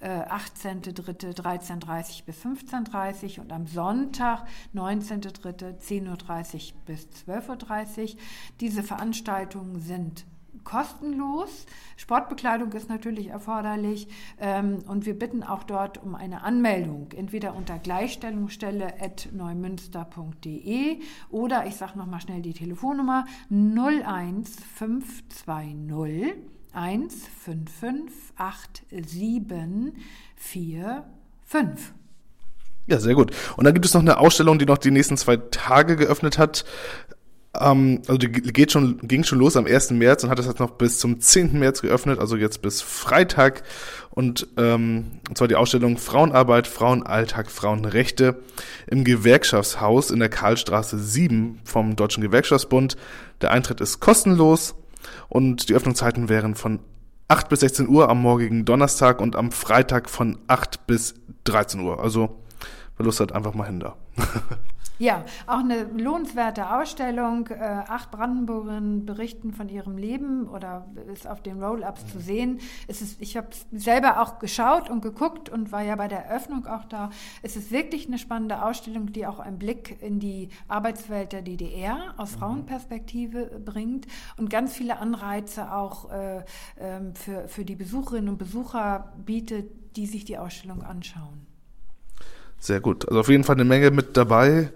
18.3. 13.30 bis 15.30 und am Sonntag 19.3. 10.30 Uhr bis 12.30 Uhr. Diese Veranstaltungen sind kostenlos. Sportbekleidung ist natürlich erforderlich ähm, und wir bitten auch dort um eine Anmeldung, entweder unter gleichstellungsstelle.neumünster.de oder ich sage nochmal schnell die Telefonnummer 01520 1558745. Ja, sehr gut. Und dann gibt es noch eine Ausstellung, die noch die nächsten zwei Tage geöffnet hat. Ähm, also die geht schon, ging schon los am 1. März und hat das jetzt noch bis zum 10. März geöffnet, also jetzt bis Freitag. Und, ähm, und zwar die Ausstellung Frauenarbeit, Frauenalltag, Frauenrechte im Gewerkschaftshaus in der Karlstraße 7 vom Deutschen Gewerkschaftsbund. Der Eintritt ist kostenlos und die Öffnungszeiten wären von 8 bis 16 Uhr am morgigen Donnerstag und am Freitag von 8 bis 13 Uhr. Also, wer Lust hat, einfach mal hin da. *laughs* Ja, auch eine lohnenswerte Ausstellung. Äh, acht Brandenburgerinnen berichten von ihrem Leben oder ist auf den Roll-ups zu sehen. Es ist, ich habe selber auch geschaut und geguckt und war ja bei der Eröffnung auch da. Es ist wirklich eine spannende Ausstellung, die auch einen Blick in die Arbeitswelt der DDR aus mhm. Frauenperspektive bringt und ganz viele Anreize auch äh, äh, für, für die Besucherinnen und Besucher bietet, die sich die Ausstellung anschauen. Sehr gut. Also auf jeden Fall eine Menge mit dabei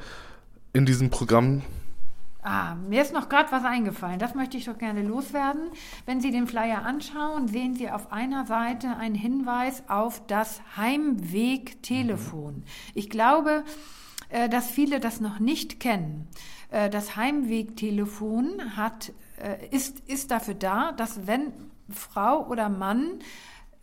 in diesem Programm. Ah, mir ist noch gerade was eingefallen. Das möchte ich doch gerne loswerden. Wenn Sie den Flyer anschauen, sehen Sie auf einer Seite einen Hinweis auf das Heimwegtelefon. Ich glaube, äh, dass viele das noch nicht kennen. Äh, das Heimwegtelefon hat, äh, ist, ist dafür da, dass wenn Frau oder Mann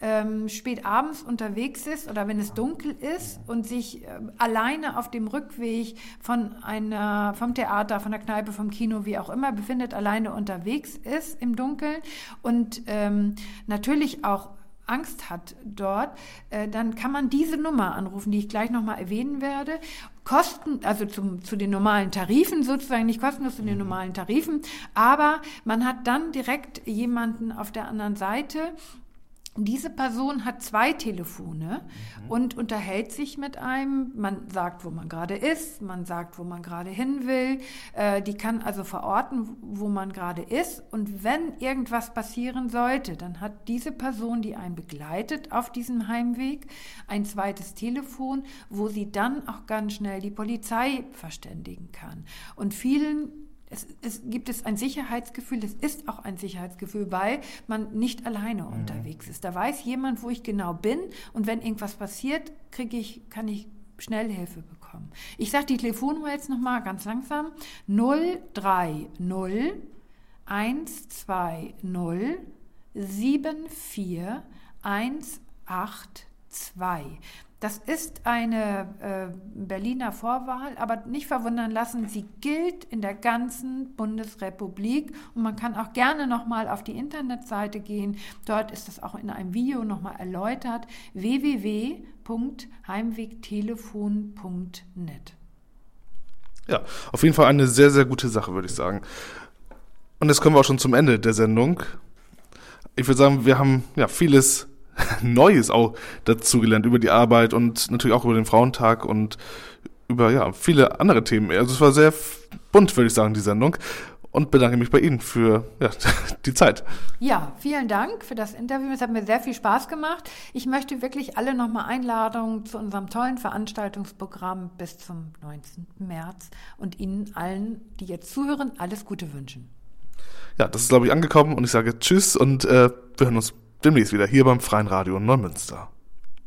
ähm, spät abends unterwegs ist oder wenn es dunkel ist und sich äh, alleine auf dem Rückweg von einer, vom Theater, von der Kneipe, vom Kino, wie auch immer, befindet, alleine unterwegs ist im Dunkeln und ähm, natürlich auch Angst hat dort, äh, dann kann man diese Nummer anrufen, die ich gleich nochmal erwähnen werde. Kosten, also zum, zu den normalen Tarifen sozusagen, nicht kostenlos zu den mhm. normalen Tarifen, aber man hat dann direkt jemanden auf der anderen Seite, diese Person hat zwei Telefone mhm. und unterhält sich mit einem. Man sagt, wo man gerade ist, man sagt, wo man gerade hin will. Äh, die kann also verorten, wo man gerade ist. Und wenn irgendwas passieren sollte, dann hat diese Person, die einen begleitet auf diesem Heimweg, ein zweites Telefon, wo sie dann auch ganz schnell die Polizei verständigen kann. Und vielen es, es, gibt es ein Sicherheitsgefühl, es ist auch ein Sicherheitsgefühl, weil man nicht alleine mhm. unterwegs ist. Da weiß jemand, wo ich genau bin und wenn irgendwas passiert, kriege ich, kann ich schnell Hilfe bekommen. Ich sage die Telefonnummer jetzt nochmal ganz langsam. 030 120 74182. Das ist eine äh, Berliner Vorwahl, aber nicht verwundern lassen, sie gilt in der ganzen Bundesrepublik und man kann auch gerne nochmal auf die Internetseite gehen. Dort ist es auch in einem Video nochmal erläutert. www.heimwegtelefon.net. Ja, auf jeden Fall eine sehr, sehr gute Sache, würde ich sagen. Und jetzt kommen wir auch schon zum Ende der Sendung. Ich würde sagen, wir haben ja vieles *laughs* Neues auch dazugelernt über die Arbeit und natürlich auch über den Frauentag und über ja viele andere Themen. Also es war sehr bunt, würde ich sagen, die Sendung. Und bedanke mich bei Ihnen für ja, *laughs* die Zeit. Ja, vielen Dank für das Interview. Es hat mir sehr viel Spaß gemacht. Ich möchte wirklich alle nochmal Einladungen zu unserem tollen Veranstaltungsprogramm bis zum 19. März und Ihnen allen, die jetzt zuhören, alles Gute wünschen. Ja, das ist, glaube ich, angekommen und ich sage Tschüss und äh, wir hören uns demnächst wieder hier beim Freien Radio Neumünster.